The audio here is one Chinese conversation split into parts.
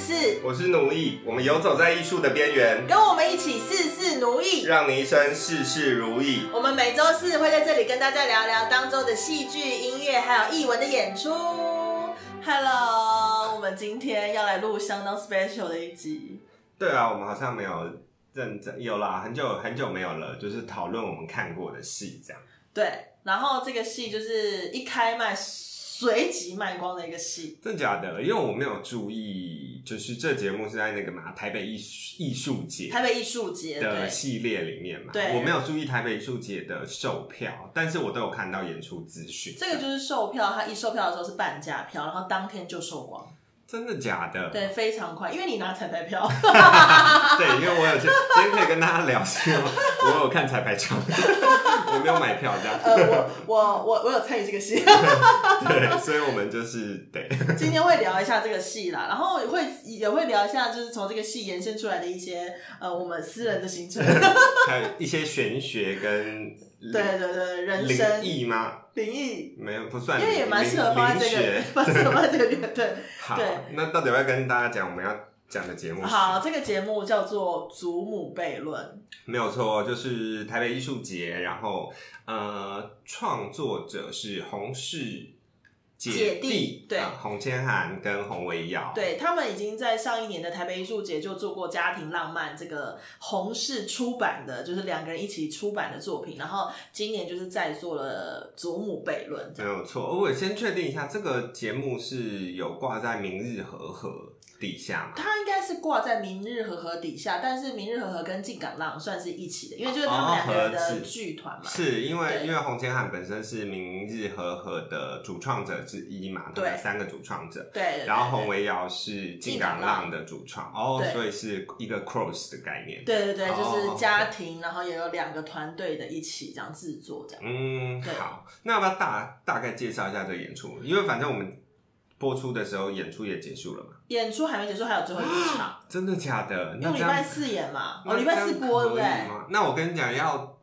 是我是奴役，我们游走在艺术的边缘，跟我们一起事事奴役，让你一生事事如意。我们每周四会在这里跟大家聊聊当周的戏剧、音乐，还有艺文的演出。Hello，我们今天要来录相当 special 的一集。对啊，我们好像没有认真，有啦，很久很久没有了，就是讨论我们看过的戏这样。对，然后这个戏就是一开麦。随即卖光的一个戏，真假的？因为我没有注意，就是这节目是在那个嘛台北艺术艺术节，台北艺术节的系列里面嘛。对，我没有注意台北艺术节的售票，但是我都有看到演出资讯。这个就是售票，它一售票的时候是半价票，然后当天就售光。真的假的？对，非常快，因为你拿彩排票。对，因为我有今天可以跟大家聊说，我有看彩排场，我没有买票这样。呃，我我我我有参与这个戏。对，所以我们就是对。今天会聊一下这个戏啦，然后会也会聊一下，就是从这个戏延伸出来的一些呃，我们私人的行程，还有一些玄学跟对对对人生意吗？灵异没有不算，因为也蛮适合放在这个，蛮 适合放在这个乐队。好，那到底要跟大家讲我们要讲的节目？好，这个节目叫做《祖母悖论》，没有错，就是台北艺术节，然后呃，创作者是洪氏。姐弟对洪千涵跟洪维瑶，对他们已经在上一年的台北艺术节就做过家庭浪漫这个洪氏出版的，就是两个人一起出版的作品，然后今年就是在做了祖母悖论，没有错。我先确定一下，这个节目是有挂在明日和和。底下嘛，它应该是挂在明日和和底下，但是明日和和跟进港浪算是一起的，因为就是他们两个人的剧团嘛。是因为因为洪千汉本身是明日和和的主创者之一嘛，对，三个主创者。对，然后洪维尧是进港浪的主创，哦，所以是一个 cross 的概念。对对对，就是家庭，然后也有两个团队的一起这样制作这样。嗯，好，那要不要大大概介绍一下这个演出？因为反正我们。播出的时候，演出也结束了嘛？演出还没结束，还有最后一场。真的假的？用礼拜四演嘛？哦，礼拜四播对不对？那我跟你讲，要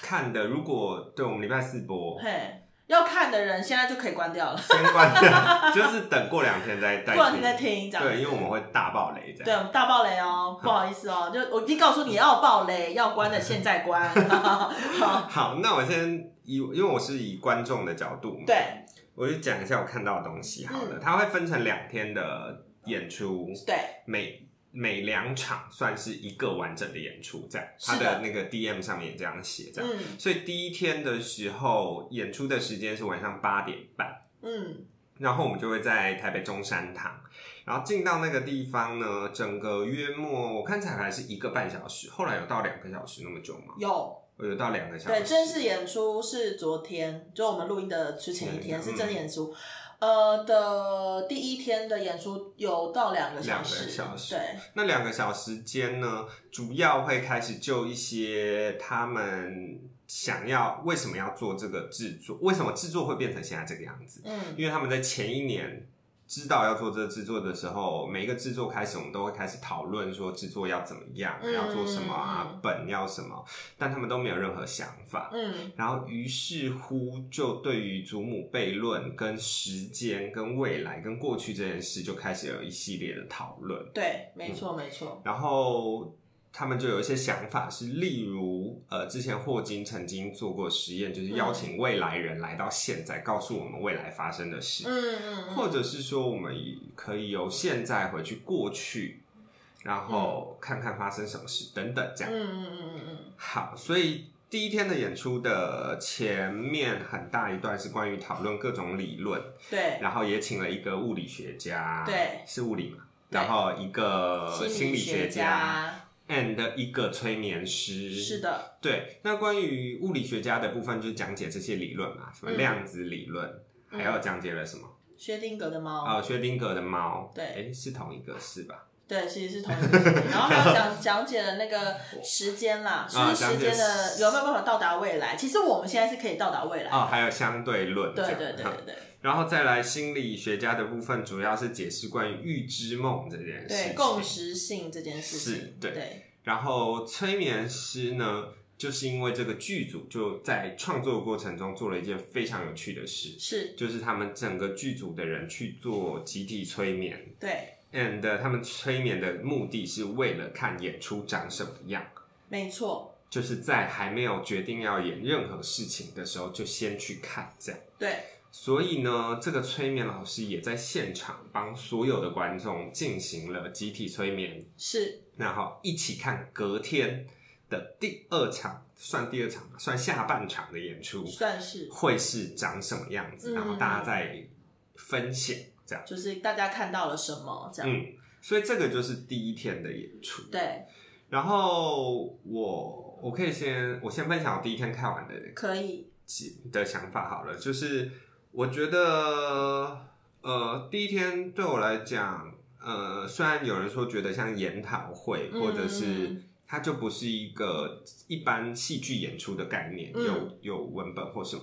看的，如果对我们礼拜四播，嘿，要看的人现在就可以关掉了，先关掉，就是等过两天再过两天再听，这样对，因为我们会大爆雷，对，大爆雷哦，不好意思哦，就我已经告诉你要爆雷，要关的现在关。好，好，那我先以，因为我是以观众的角度，对。我就讲一下我看到的东西好了，它会分成两天的演出，对，每每两场算是一个完整的演出，在它的那个 D M 上面也这样写，这样，所以第一天的时候演出的时间是晚上八点半，嗯，然后我们就会在台北中山堂，然后进到那个地方呢，整个约莫我看彩排是一个半小时，后来有到两个小时那么久吗？有。有到两个小时。对，正式演出是昨天，就我们录音的之前一天是真演出。呃的第一天的演出有到两个小时。两个小时。对，那两个小时间呢，主要会开始就一些他们想要为什么要做这个制作，为什么制作会变成现在这个样子？嗯，因为他们在前一年。知道要做这个制作的时候，每一个制作开始，我们都会开始讨论说制作要怎么样，要做什么啊，本要什么，但他们都没有任何想法。嗯，然后于是乎就对于祖母悖论、跟时间、跟未来、跟过去这件事，就开始有一系列的讨论。对，没错，没错。然后。他们就有一些想法，是例如，呃，之前霍金曾经做过实验，就是邀请未来人来到现在，告诉我们未来发生的事，嗯嗯，或者是说，我们可以由现在回去过去，然后看看发生什么事等等，这样，嗯嗯嗯嗯嗯。好，所以第一天的演出的前面很大一段是关于讨论各种理论，对，然后也请了一个物理学家，对，是物理嘛，然后一个心理学家。And 一个催眠师是的，对。那关于物理学家的部分，就是讲解这些理论嘛，什么量子理论，还要讲解了什么？薛定谔的猫哦，薛定谔的猫，对，哎，是同一个是吧？对，其实是同一个。然后还有讲 讲解了那个时间啦，就是时间的有没有办法到达未来？其实我们现在是可以到达未来哦。还有相对论，对对对对对。然后再来心理学家的部分，主要是解释关于预知梦这件事，对共识性这件事情，是，对。然后催眠师呢，就是因为这个剧组就在创作过程中做了一件非常有趣的事，是，就是他们整个剧组的人去做集体催眠对，，and 他们催眠的目的是为了看演出长什么样。没错，就是在还没有决定要演任何事情的时候，就先去看这样。对，所以呢，这个催眠老师也在现场帮所有的观众进行了集体催眠，是，然后一起看隔天的第二场，算第二场吧，算下半场的演出算是，会是长什么样子，嗯然后大家再分享这样。就是大家看到了什么这样，嗯，所以这个就是第一天的演出。对，然后我我可以先我先分享我第一天看完的可以，的想法好了，就是我觉得呃第一天对我来讲，呃虽然有人说觉得像研讨会，嗯或者是它就不是一个一般戏剧演出的概念，嗯有有文本或什么。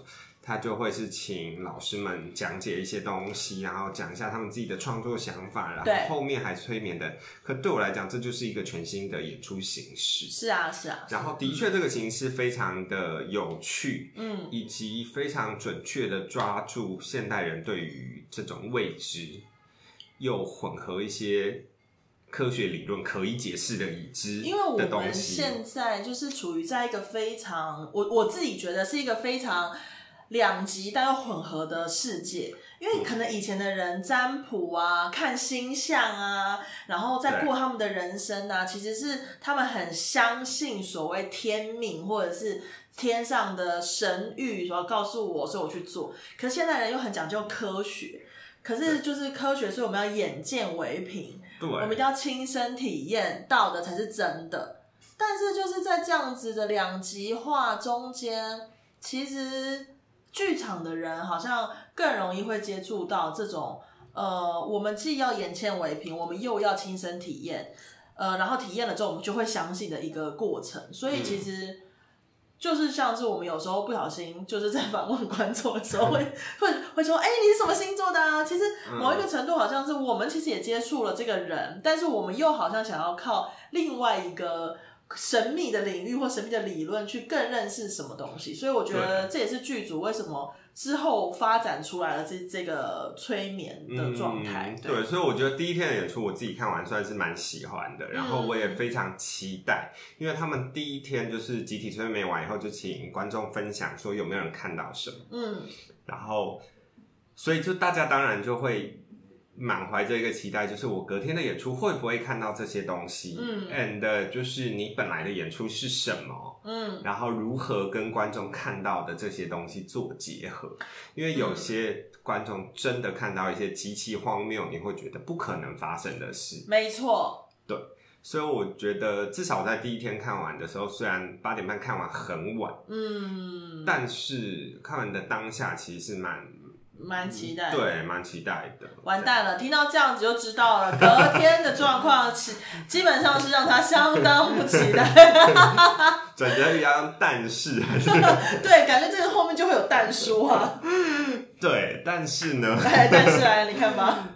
他就会是请老师们讲解一些东西，然后讲一下他们自己的创作想法，然对后后面还催眠的。可对我来讲，这就是一个全新的演出形式。是啊，是啊，然后的确，这个形式非常的有趣，嗯，以及非常准确的抓住现代人对于这种未知，又混合一些科学理论可以解释的已知因为我们西。现在就是处于在一个非常，我我自己觉得是一个非常两极但又混合的世界。因为可能以前的人占卜啊、看星象啊，然后再过他们的人生啊，其实是他们很相信所谓天命或者是天上的神谕，说告诉我，所以我去做。可是现代人又很讲究科学，可是就是科学，所以我们要眼见为凭。对，我们一定要亲身体验到的才是真的。但是就是在这样子的两极化中间，其实剧场的人好像更容易会接触到这种，呃，我们既要眼见为凭，我们又要亲身体验，呃，然后体验了之后，我们就会相信的一个过程。所以其实。就是像是我们有时候不小心，就是在访问观众的时候会 会会说，哎、你是什么星座的啊？其实某一个程度好像是我们其实也接触了这个人，但是我们又好像想要靠另外一个神秘的领域或神秘的理论去更认识什么东西。所以我觉得这也是剧组为什么之后发展出来了这这个催眠的状态。嗯对，所以我觉得第一天的演出我自己看完算是蛮喜欢的，然后我也非常期待，因为他们第一天就是集体催眠完以后，就请观众分享说有没有人看到什么，嗯，然后所以就大家当然就会满怀着一个期待，就是我隔天的演出会不会看到这些东西，嗯，and 就是你本来的演出是什么，嗯，然后如何跟观众看到的这些东西做结合，因为有些观众真的看到一些极其荒谬，你会觉得不可能发生的事，没错，对所以我觉得至少在第一天看完的时候，虽然八点半看完很晚，嗯，但是看完的当下其实是蛮蛮期待的。对蛮期待的。完蛋了，听到这样子就知道了，隔天的状况是基本上是让他相当不期待。转折一样，但是还是 对，感觉这个后面就会有蛋叔啊。对，但是呢，哎，但是来，你看吧，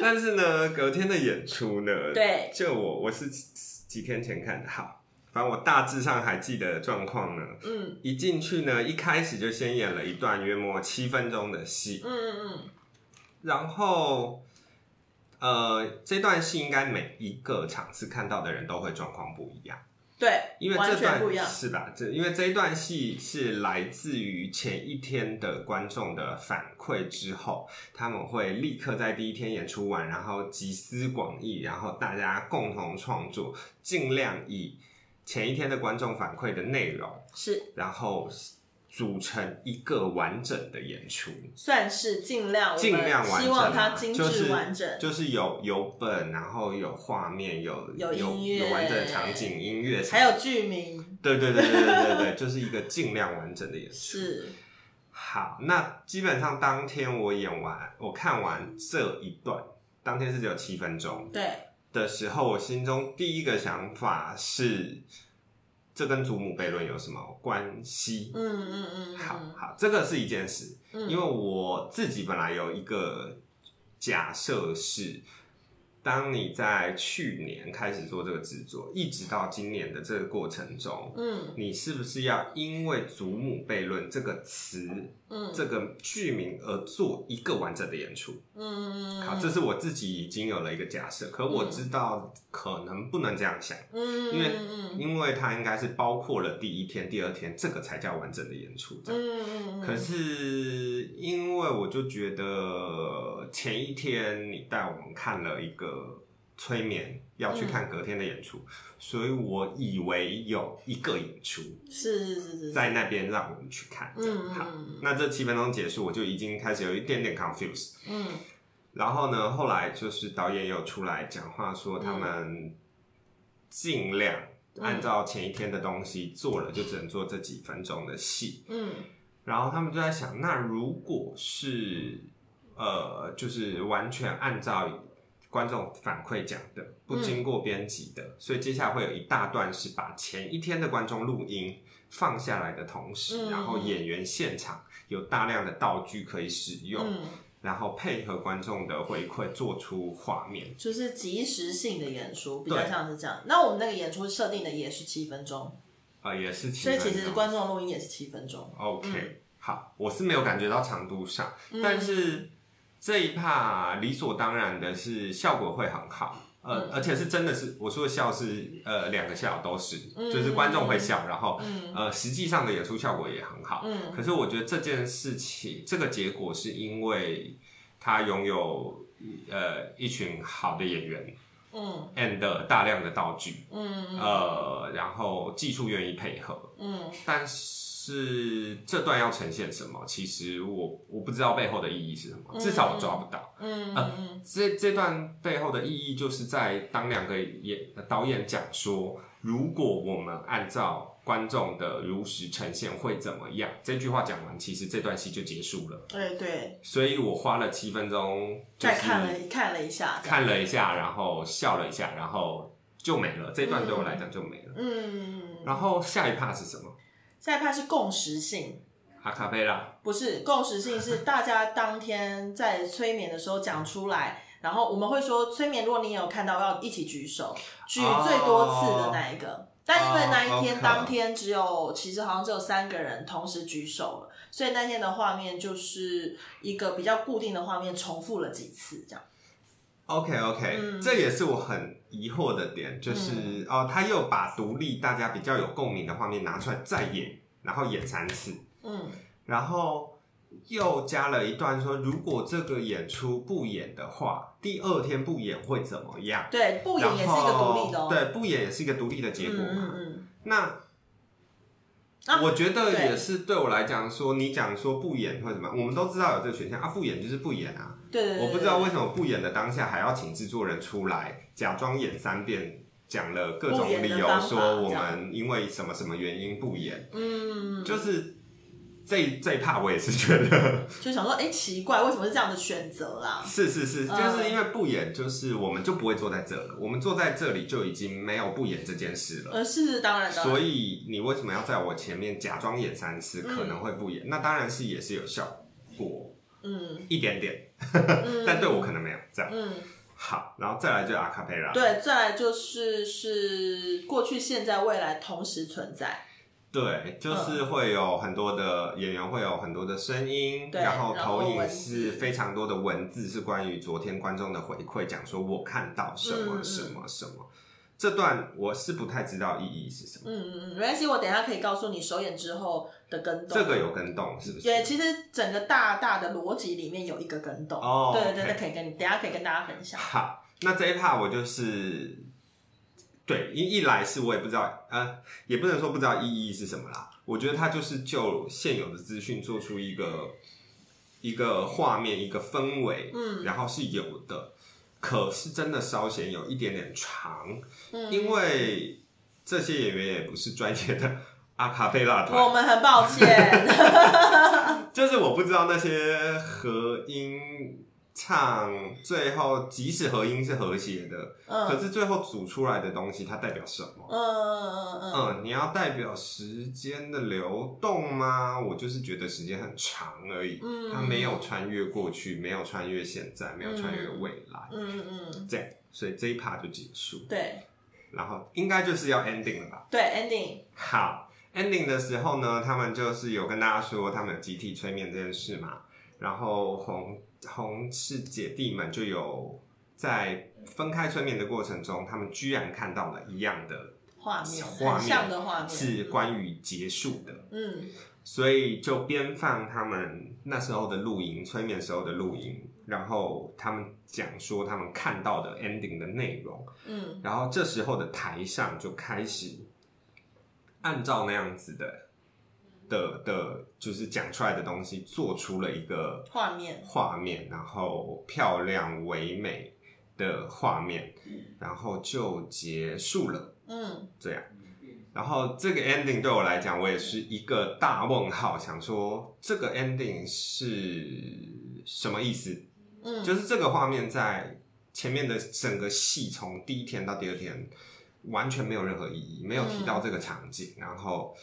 但是呢，隔天的演出呢，对就我我是几几天前看的，好，反正我大致上还记得状况呢。嗯一进去呢，一开始就先演了一段约莫七分钟的戏，嗯嗯嗯，然后呃，这段戏应该每一个场次看到的人都会状况不一样。对，因为这段不一样。是吧？这因为这一段戏是来自于前一天的观众的反馈之后，他们会立刻在第一天演出完，然后集思广益，然后大家共同创作，尽量以前一天的观众反馈的内容，是，然后组成一个完整的演出。算是尽量，尽量完整啊，希望它精致就是完整。就是有有本，然后有画面，有有有音乐。有完整的场景、音乐，还有剧名。对对对对对对对，就是一个尽量完整的演出。是，好，那基本上当天我演完，我看完这一段，当天是只有七分钟。对，的时候，我心中第一个想法是，这跟祖母悖论有什么关系？嗯嗯嗯，好嗯好，这个是一件事，嗯因为我自己本来有一个假设是，当你在去年开始做这个制作，一直到今年的这个过程中，嗯，你是不是要因为“祖母悖论”这个词，嗯，这个剧名而做一个完整的演出？嗯，好，这是我自己已经有了一个假设，可我知道可能不能这样想，嗯，因为。因为它应该是包括了第一天、第二天，这个才叫完整的演出，这样，嗯。可是因为我就觉得前一天你带我们看了一个。催眠要去看隔天的演出，所以我以为有一个演出是是是是，在那边让我们去看。嗯，好，那这七分钟结束，我就已经开始有一点点 confuse。嗯，然后呢，后来就是导演有出来讲话说，他们尽量按照前一天的东西做了，就只能做这几分钟的戏。嗯，然后他们就在想，那如果是呃，就是完全按照。观众反馈讲的，不经过编辑的，所以接下来会有一大段是把前一天的观众录音放下来的同时，然后演员现场有大量的道具可以使用，然后配合观众的回馈做出画面，就是即时性的演出，比较像是这样。那我们那个演出设定的也是七分钟。啊，也是七分钟，所以其实观众录音也是七分钟。OK，好，我是没有感觉到长度上，但是。这一趴理所当然的是效果会很好，呃，而且是真的是我说的笑是呃两个笑都是，就是观众会笑，然后呃实际上的演出效果也很好。嗯，可是我觉得这件事情这个结果是因为他拥有呃一群好的演员，嗯，and 大量的道具，嗯。呃，然后技术愿意配合，嗯，但是。是这段要呈现什么？其实我我不知道背后的意义是什么，至少我抓不到。嗯嗯，这这段背后的意义就是在当两个演导演讲说，如果我们按照观众的如实呈现会怎么样？这句话讲完，其实这段戏就结束了。对对，所以我花了七分钟，再看了看了一下，看了一下，然后笑了一下，然后就没了。这段对我来讲就没了。嗯，然后下一 part 是什么？下一派是共识性，阿卡贝拉不是共识性，是大家当天在催眠的时候讲出来，然后我们会说催眠，如果你有看到，要一起举手，举最多次的那一个。但因为那一天当天只有，其实好像只有三个人同时举手了，所以那天的画面就是一个比较固定的画面，重复了几次这样。OK OK，这也是我很疑惑的点，就是哦，他又把独立大家比较有共鸣的画面拿出来再演，然后演三次，嗯，然后又加了一段说，如果这个演出不演的话，第二天不演会怎么样？对，不演也是一个独立的，对，不演也是一个独立的结果嘛。那我觉得也是对我来讲说，你讲说不演或什么，我们都知道有这个选项啊，不演就是不演啊。对，我不知道为什么不演的当下还要请制作人出来假装演三遍，讲了各种理由，说我们因为什么什么原因不演。嗯，就是这这一趴我也是觉得，就想说，哎，奇怪，为什么是这样的选择 啦？是是是，就是因为不演，就是我们就不会坐在这了，我们坐在这里就已经没有不演这件事了。呃，是当然的。所以你为什么要在我前面假装演三次，可能会不演？那当然是也是有效果。嗯，一点点，但对我可能没有这样。嗯，好，然后再来就阿卡贝拉。对，再来就是是过去、现在、未来同时存在。对，就是会有很多的演员，会有很多的声音，然后投影是非常多的文字，是关于昨天观众的回馈，讲说我看到什么什么什么。这段我是不太知道意义是什么。嗯嗯嗯，没关系，我等下可以告诉你首演之后的跟动。这个有跟动是不是？对，其实整个大大的逻辑里面有一个跟动。哦，对对对，可以跟你等下可以跟大家分享。好，那这一 part 我就是对一一来是我也不知道，呃，也不能说不知道意义是什么啦。我觉得它就是就现有的资讯做出一个一个画面，一个氛围，嗯，然后是有的。可是真的稍显有一点点长，因为这些演员也不是专业的阿卡贝拉团，我们很抱歉。就是我不知道那些和音唱最后即使和音是和谐的，嗯。可是最后组出来的东西它代表什么？嗯嗯嗯嗯。嗯，你要代表时间的流动吗？我就是觉得时间很长而已，嗯。它没有穿越过去，没有穿越现在，没有穿越未来，嗯嗯。嗯，这样，所以这一趴就结束，对。然后应该就是要 ending 了吧？对，ending，好，ending 的时候呢，他们就是有跟大家说他们有集体催眠这件事嘛，然后红红氏姐弟们就有在分开催眠的过程中，他们居然看到了一样的画面，画很像面的画面是关于结束的，嗯。所以就边放他们那时候的录音，催眠时候的录音，然后他们讲说他们看到的 ending 的内容，嗯。然后这时候的台上就开始按照那样子的的的，就是讲出来的东西，做出了一个画面画面，然后漂亮唯美的画面，然后就结束了。嗯这样。然后这个 ending 对我来讲，我也是一个大问号，想说这个 ending 是什么意思？嗯，就是这个画面在前面的整个戏从第一天到第二天完全没有任何意义，没有提到这个场景。然后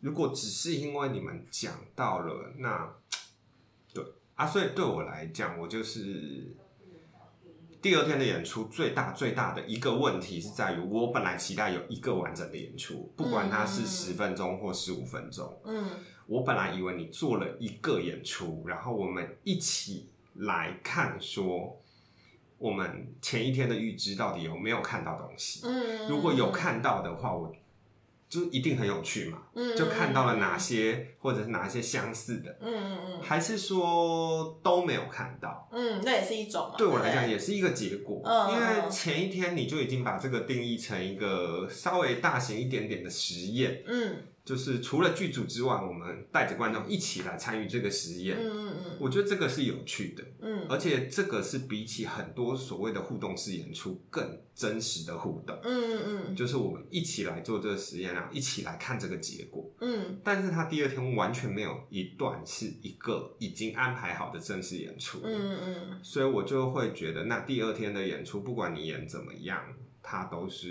如果只是因为你们讲到了，那 对啊，所以对我来讲，我就是第二天的演出最大最大的一个问题是在于，我本来期待有一个完整的演出，不管它是嗯。十分钟或十五分钟，嗯。我本来以为你做了一个演出，然后我们一起来看说，我们前一天的预知到底有没有看到东西。嗯，如果有看到的话，我就一定很有趣嘛，嗯，就看到了哪些或者是哪些相似的，嗯嗯嗯。还是说都没有看到？嗯，那也是一种嘛，对我来讲也是一个结果，嗯因为前一天你就已经把这个定义成一个稍微大型一点点的实验，嗯就是除了剧组之外，我们带着观众一起来参与这个实验。嗯嗯嗯我觉得这个是有趣的，嗯而且这个是比起很多所谓的互动式演出更真实的互动，嗯嗯就是我们一起来做这个实验，然后一起来看这个结果。嗯但是他第二天完全没有一段是一个已经安排好的正式演出，嗯嗯所以我就会觉得，那第二天的演出，不管你演怎么样，它都是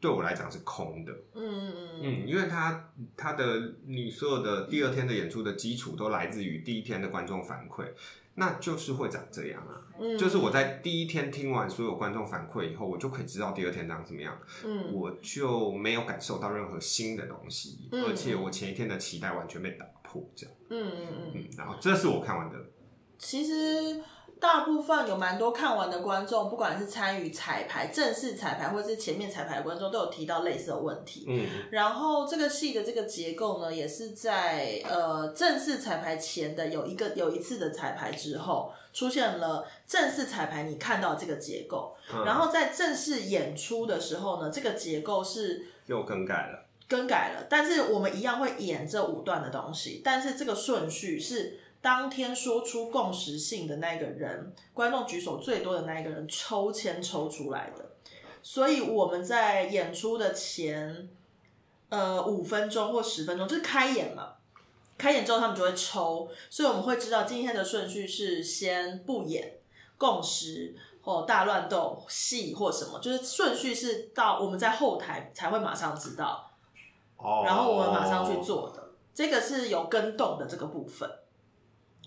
对我来讲是空的。嗯嗯嗯，因为它它的你所有的第二天的演出的基础都来自于第一天的观众反馈，那就是会长这样啊。嗯，就是我在第一天听完所有观众反馈以后，我就可以知道第二天长什么样，嗯我就没有感受到任何新的东西，嗯而且我前一天的期待完全被打破，这样。嗯嗯嗯，嗯，然后这是我看完的，其实。大部分有蛮多看完的观众，不管是参与彩排、正式彩排，或者是前面彩排的观众，都有提到类似的问题。嗯。然后这个戏的这个结构呢，也是在呃正式彩排前的有一个有一次的彩排之后，出现了正式彩排你看到这个结构，嗯。然后在正式演出的时候呢，这个结构是又更改了，更改了，但是我们一样会演这五段的东西，但是这个顺序是当天说出共识性的那个人，观众举手最多的那一个人抽签抽出来的，所以我们在演出的前呃五分钟或十分钟，就是开演嘛。开演之后，他们就会抽，所以我们会知道今天的顺序是先不演共识或大乱斗戏或什么，就是顺序是到我们在后台才会马上知道，哦然后我们马上去，做的。这个是有跟动的这个部分，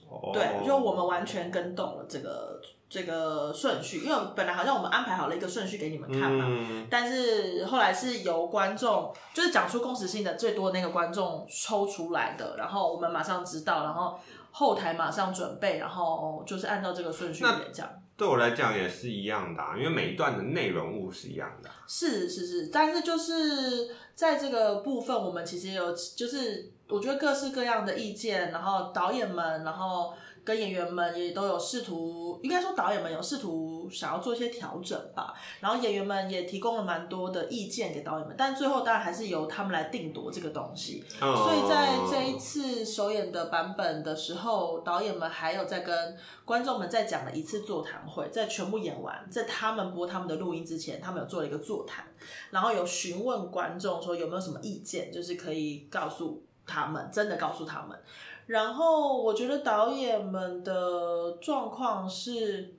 哦。对，就我们完全跟动了这个这个顺序，因为本来好像我们安排好了一个顺序给你们看嘛，嗯。但是后来是由观众，就是讲出共识性的最多的那个观众抽出来的，然后我们马上知道，然后后台马上准备，然后就是按照这个顺序那演这样。对我来讲也是一样的、啊，因为每一段的内容物是一样的啊、是是是，但是就是在这个部分，我们其实有，就是我觉得各式各样的意见，然后导演们，然后跟演员们也都有试图，应该说导演们有试图想要做一些调整吧，然后演员们也提供了蛮多的意见给导演们，但最后当然还是由他们来定夺这个东西。嗯所以在这一次首演的版本的时候，导演们还有在跟观众们再讲了一次座谈会，在全部演完，在他们播他们的录音之前，他们有做了一个座谈，然后有询问观众说有没有什么意见，就是可以告诉他们，真的告诉他们。然后我觉得导演们的状况是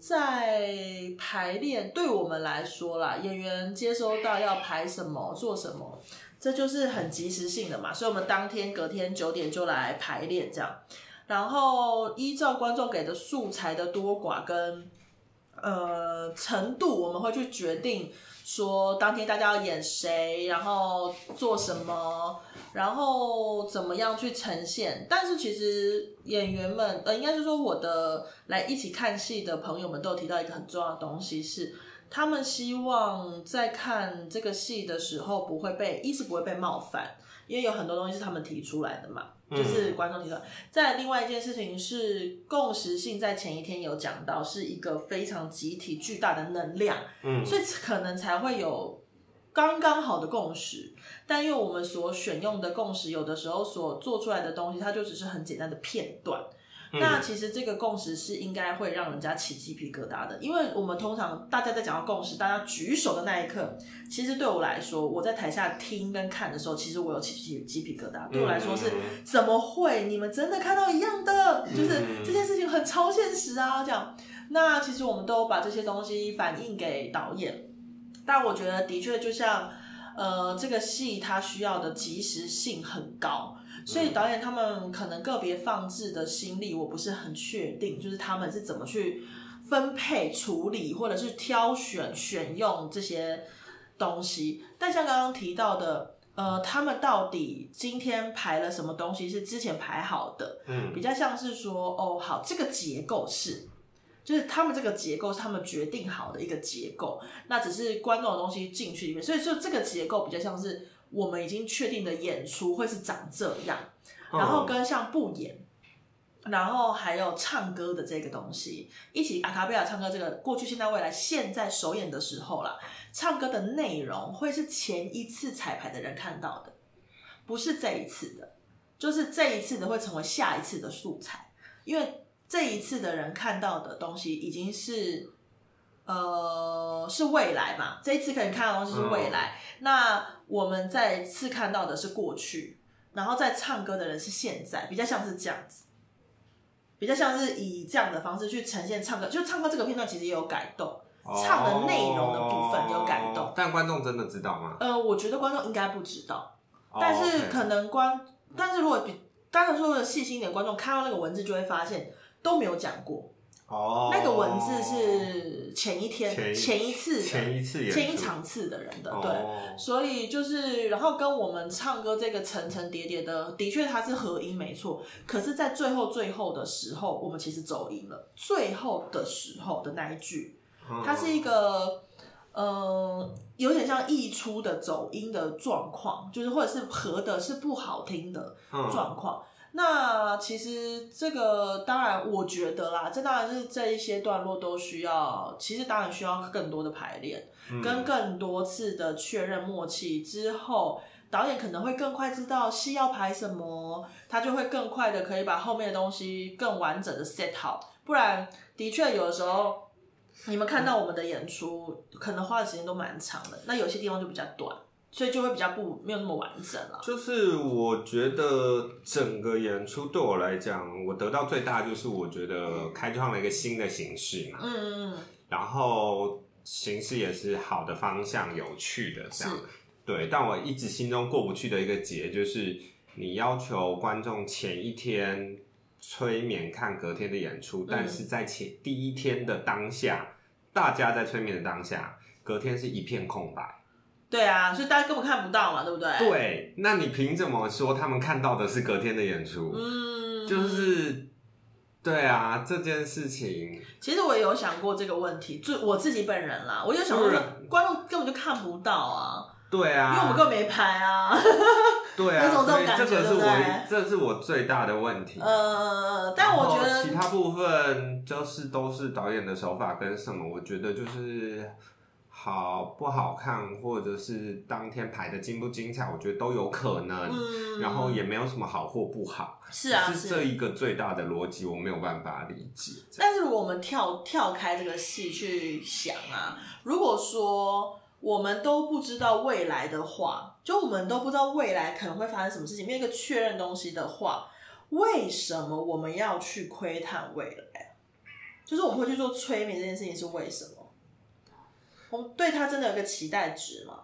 在排练，对我们来说啦，演员接收到要排什么、做什么，这就是很及时性的嘛，所以我们当天、隔天九点就来排练这样。然后依照观众给的素材的多寡跟呃程度，我们会去决定说当天大家要演谁，然后做什么，然后怎么样去呈现。但是其实演员们，呃，应该是说我的来一起看戏的朋友们都有提到一个很重要的东西，是他们希望在看这个戏的时候不会被，一是不会被冒犯，因为有很多东西是他们提出来的嘛。就是观众提出。再另外一件事情是共识性，在前一天有讲到，是一个非常集体巨大的能量，嗯，所以可能才会有刚刚好的共识。但因为我们所选用的共识，有的时候所做出来的东西，它就只是很简单的片段。那其实这个共识是应该会让人家起鸡皮疙瘩的，因为我们通常大家在讲到共识，大家举手的那一刻，其实对我来说，我在台下听跟看的时候，其实我有起鸡鸡皮疙瘩。对我来说是怎么会？你们真的看到一样的？就是这件事情很超现实啊！这样，那其实我们都把这些东西反映给导演，但我觉得的确就像，呃，这个戏它需要的及时性很高。所以导演他们可能个别放置的心力，我不是很确定，就是他们是怎么去分配处理，或者是挑选选用这些东西。但像刚刚提到的，呃，他们到底今天排了什么东西是之前排好的？嗯，比较像是说，哦，好，这个结构是，就是他们这个结构是他们决定好的一个结构，那只是观众的东西进去里面，所以说这个结构比较像是。我们已经确定的演出会是长这样，然后跟像布演，然后还有唱歌的这个东西，一起阿卡贝拉唱歌，这个过去、现在、未来，现在首演的时候啦，唱歌的内容会是前一次彩排的人看到的，不是这一次的，就是这一次的会成为下一次的素材，因为这一次的人看到的东西已经是。呃，是未来嘛？这一次可以看到东西是未来，那我们再次看到的是过去，然后再唱歌的人是现在，比较像是这样子，比较像是以这样的方式去呈现唱歌。就唱歌这个片段其实也有改动，唱的内容的部分有改动，但观众真的知道吗？呃，我觉得观众应该不知道，但是可能观，但是如果比当然说的细心一点，观众看到那个文字就会发现都没有讲过。哦，那个文字是前一天、前一次、前一次、前一场次的人的，对，所以就是，然后跟我们唱歌这个层层叠叠的，的确它是合音没错，可是，在最后最后的时候，我们其实走音了。最后的时候的那一句，它是一个，嗯，有点像溢出的走音的状况，就是或者是合的是不好听的状况。那其实这个当然，我觉得啦，这当然是这一些段落都需要，其实当然需要更多的排练，跟更多次的确认默契之后，导演可能会更快知道戏要排什么，他就会更快的可以把后面的东西更完整的 set 好。不然，的确有的时候你们看到我们的演出，可能花的时间都蛮长的，那有些地方就比较短。所以就会比较不没有那么完整了。就是我觉得整个演出对我来讲，我得到最大就是我觉得开创了一个新的形式嘛。嗯嗯嗯。然后形式也是好的方向，有趣的这样。对，但我一直心中过不去的一个结，就是你要求观众前一天催眠看隔天的演出，但是在前第一天的当下，大家在催眠的当下，隔天是一片空白。对啊，所以大家根本看不到嘛，对不对？对，那你凭什么说他们看到的是隔天的演出？嗯，就是，对啊，这件事情，其实我也有想过这个问题，就我自己本人啦，我就想说，观众根本就看不到啊。对啊，因为我们根本没拍啊。对啊，所以这个是我，这是我最大的问题。呃，但我觉得其他部分就是都是导演的手法跟什么，我觉得就是。好不好看，或者是当天排的精不精彩，我觉得都有可能。嗯，然后也没有什么好或不好。是啊，是这一个最大的逻辑，我没有办法理解。但是如果我们跳跳开这个戏去想啊，如果说我们都不知道未来的话，就我们都不知道未来可能会发生什么事情，没有一个确认东西的话，为什么我们要去窥探未来？就是我们会去做催眠这件事情是为什么？我们对他真的有个期待值吗？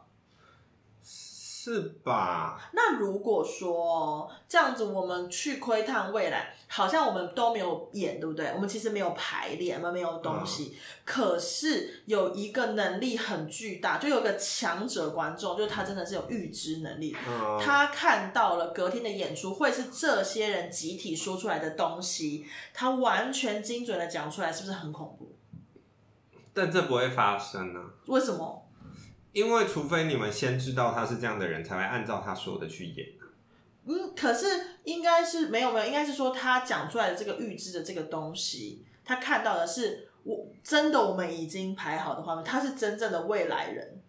是吧？那如果说这样子，我们去窥探未来，好像我们都没有演，对不对？我们其实没有排练，我们没有东西。可是有一个能力很巨大，就有一个强者观众，就是他真的是有预知能力。他看到了隔天的演出会是这些人集体说出来的东西，他完全精准的讲出来，是不是很恐怖？但这不会发生呢？为什么？因为除非你们先知道他是这样的人，才会按照他说的去演。嗯，可是应该是没有没有，应该是说他讲出来的这个预知的这个东西，他看到的是我真的我们已经排好的画面，他是真正的未来人。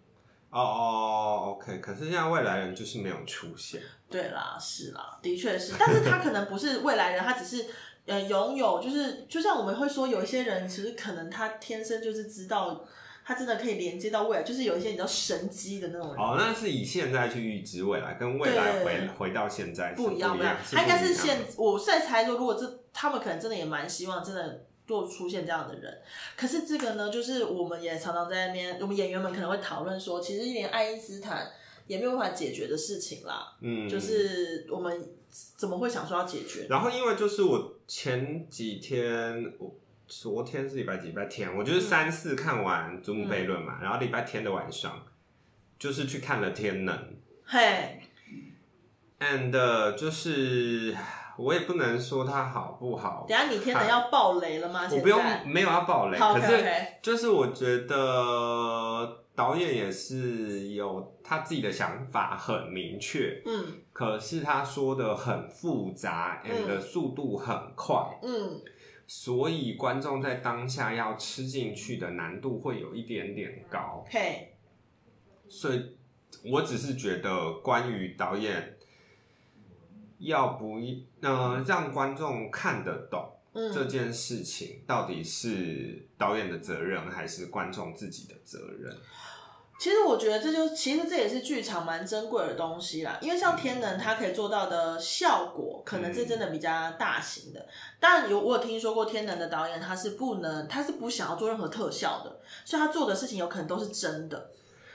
哦哦，OK。可是现在未来人就是没有出现。对啦，是啦，的确是，但是他可能不是未来人，他只是呃拥有，就是就像我们会说，有一些人其实可能他天生就是知道。他真的可以连接到未来，就是有一些你知道神机的那种。哦，那是以现在去预知未来，跟未来回回到现在不一样。不一样。他应该是现，我在猜说，如果这他们可能真的也蛮希望真的做出现这样的人。可是这个呢，就是我们也常常在那边，我们演员们可能会讨论说，其实连爱因斯坦也没有办法解决的事情啦。嗯，就是我们怎么会想说要解决？然后因为就是我前几天我。昨天是礼拜几？礼拜天，我就是三四看完《祖母悖论》嘛，然后礼拜天的晚上就是去看了《天能》。嘿，and 就是我也不能说它好不好。等下你天能要爆雷了吗？我不用，没有要爆雷。可是就是我觉得导演也是有他自己的想法，很明确。嗯，可是他说的很复杂，and 速度很快。嗯。所以观众在当下要吃进去的难度会有一点点高。嘿，所以我只是觉得，关于导演要不呃让观众看得懂这件事情，到底是导演的责任还是观众自己的责任？其实我觉得这就其实这也是剧场蛮珍贵的东西啦，因为像天能它可以做到的效果，可能是真的比较大型的。当然有我有听说过天能的导演他是不能，他是不想要做任何特效的，所以他做的事情有可能都是真的。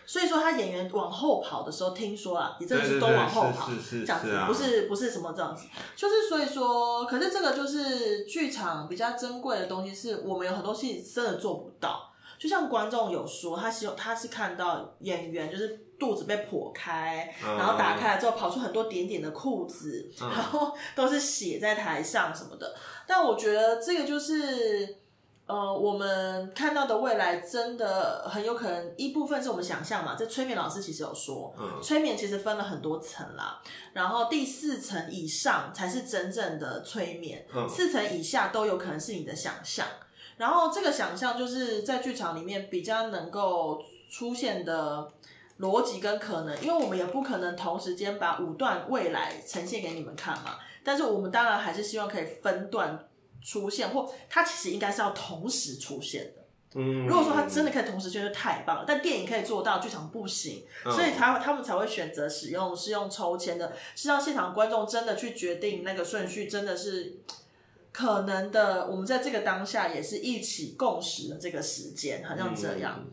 所以说他演员往后跑的时候，听说啊，也真的是都往后跑，这样子不是不是什么这样子，就是所以说，可是这个就是剧场比较珍贵的东西，是我们有很多戏真的做不到。就像观众有说，他希望他是看到演员就是肚子被剖开，然后打开了之后跑出很多点点的裤子，然后都是血在台上什么的。但我觉得这个就是，呃，我们看到的未来真的很有可能一部分是我们想象嘛。这催眠老师其实有说，嗯催眠其实分了很多层啦，然后第四层以上才是真正的催眠，嗯四层以下都有可能是你的想象。然后这个想象就是在剧场里面比较能够出现的逻辑跟可能，因为我们也不可能同时间把五段未来呈现给你们看嘛。但是我们当然还是希望可以分段出现，或它其实应该是要同时出现的。嗯，如果说它真的可以同时出现，就太棒了。但电影可以做到，剧场不行，所以才他们才会选择使用是用抽签的，是让现场观众真的去决定那个顺序，真的是。可能的，我们在这个当下也是一起共识的这个时间，好像这样。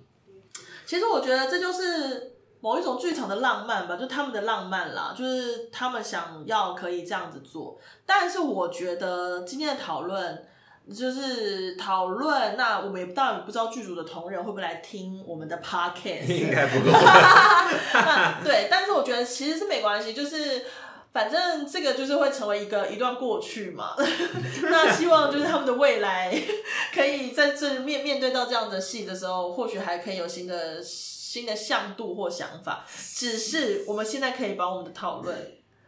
其实我觉得这就是某一种剧场的浪漫吧，就他们的浪漫啦，就是他们想要可以这样子做。但是我觉得今天的讨论就是讨论，那我们也当然不知道剧组的同仁会不会来听我们的 podcast，应该不会。对，但是我觉得其实是没关系，就是。反正这个就是会成为一个一段过去嘛，那希望就是他们的未来可以在这面面对到这样的戏的时候，或许还可以有新的新的向度或想法。只是我们现在可以把我们的讨论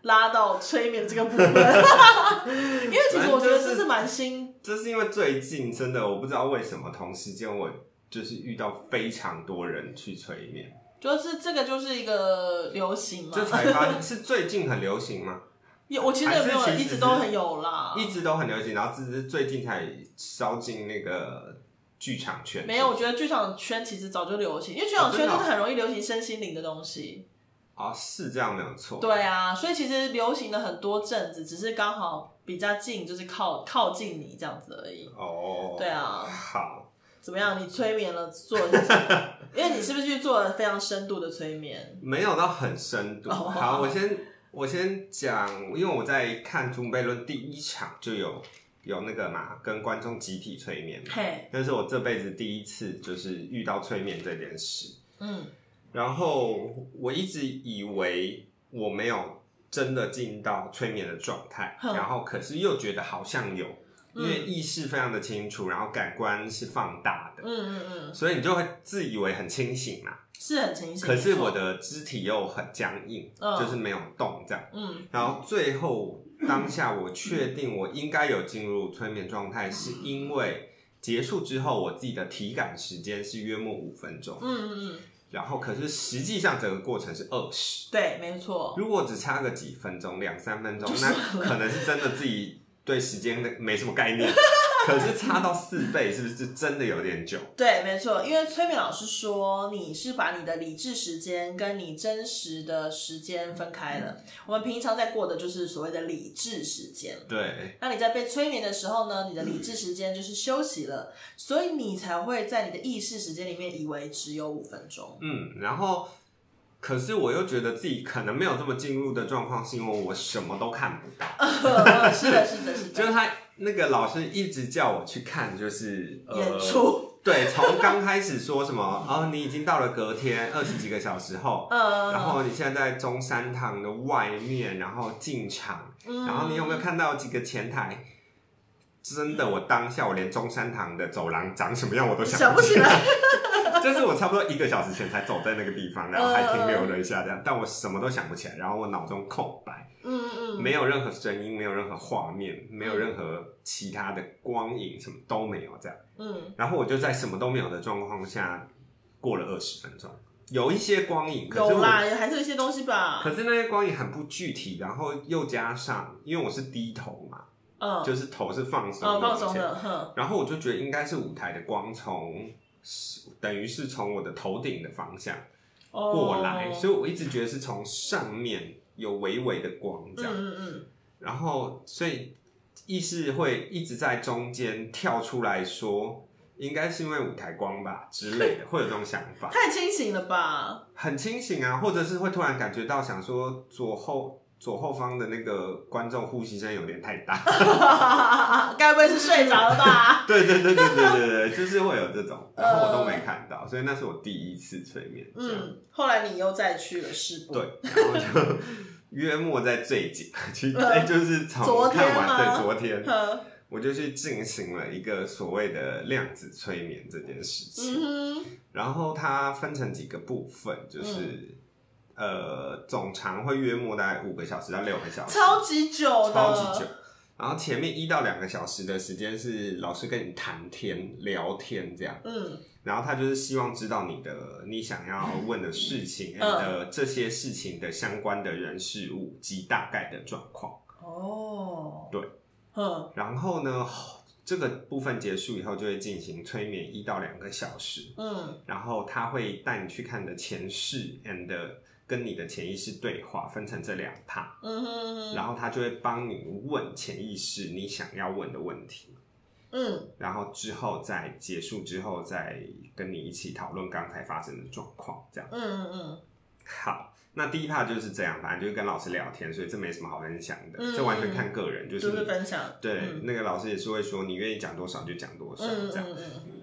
拉到催眠这个部分，因为其实我觉得这是蛮新。这是因为最近真的我不知道为什么同时间我就是遇到非常多人去催眠。就是这个就是一个流行嘛，这才发现是最近很流行吗？有，我其实也没有，一直都很有啦，一直都很流行，然后只是最近才烧进那个剧场圈。没有，我觉得剧场圈其实早就流行，因为剧场圈就是很容易流行身心灵的东西。啊，是这样没有错。对啊，所以其实流行了很多阵子，只是刚好比较近，就是靠靠近你这样子而已。哦，对啊，好，怎么样？你催眠了做了？因为你是不是去做了非常深度的催眠？没有到很深度。哦好，我先我先讲，因为我在看《祖母悖论》第一场就有有那个嘛，跟观众集体催眠嘛，嘿，那是我这辈子第一次就是遇到催眠这件事。嗯。然后我一直以为我没有真的进到催眠的状态，然后可是又觉得好像有，因为意识非常的清楚，然后感官是放大的，嗯嗯嗯，所以你就会自以为很清醒嘛。是很清醒。可是我的肢体又很僵硬，嗯。就是没有动这样。嗯。然后最后当下我确定我应该有进入催眠状态，是因为结束之后我自己的体感时间是约莫五分钟，嗯嗯嗯，然后可是实际上整个过程是二十。对，没错。如果只差个几分钟、两三分钟，那可能是真的自己对时间的没什么概念。可是差到四倍，是不是真的有点久？对，没错，因为催眠老师说你是把你的理智时间跟你真实的时间分开了。我们平常在过的就是所谓的理智时间。对，那你在被催眠的时候呢，你的理智时间就是休息了，所以你才会在你的意识时间里面以为只有五分钟。嗯，然后可是我又觉得自己可能没有这么进入的状况，是因为我什么都看不到。是的，是的，是的。就是他那个老师一直叫我去看，就是、呃、演出，对，从刚开始说什么哦，你已经到了隔天二十几个小时后，嗯，然后你现在在中山堂的外面，然后进场，嗯。然后你有没有看到几个前台？真的，我当下我连中山堂的走廊长什么样我都想不起来？就是我差不多一个小时前才走在那个地方，然后还停留了一下这样，但我什么都想不起来，然后我脑中空白，嗯嗯，没有任何声音，没有任何画面，没有任何其他的光影，什么都没有这样。嗯。然后我就在什么都没有的状况下过了二十分钟，有一些光影，可是我有啦，还是有一些东西吧。可是那些光影很不具体，然后又加上因为我是低头嘛，嗯，就是头是放松嗯，放松的，哼，然后我就觉得应该是舞台的光从等于是从我的头顶的方向哦。过来，所以我一直觉得是从上面有微微的光这样，嗯嗯然后所以意识会一直在中间跳出来说。应该是因为舞台光吧之类的，会有这种想法嗯，。太清醒了吧？很清醒啊，或者是会突然感觉到想说左后左后方的那个观众呼吸声有点太大。该不会是睡着了吧？对对对对对对对，就是会有这种，然后我都没看到，所以那是我第一次催眠。嗯，后来你又再去了试播，对，然后就 约莫在最近，其实呃就是从昨天看完吗对昨天，我就去进行了一个所谓的量子催眠这件事情。嗯，然后它分成几个部分，就是、嗯呃总长会约莫大概五个小时到六个小时，超级久的，超级久。然后前面一到两个小时的时间是老师跟你谈天聊天这样，嗯。然后他就是希望知道你的你想要问的事情，你的这些事情的相关的人事物及大概的状况。哦，对，嗯，然后呢，这个部分结束以后就会进行催眠一到两个小时，嗯。然后他会带你去看你的前世 and 跟你的潜意识对话，分成这两哼，然后他就会帮你问潜意识你想要问的问题，嗯。然后之后再结束之后再跟你一起讨论刚才发生的状况，这样。嗯嗯嗯。好，那第一 part 就是这样，反正就是跟老师聊天，所以这没什么好分享的，嗯这完全看个人，就嗯，是就是分享，对、嗯那个老师也是会说你愿意讲多少就讲多少嗯这样。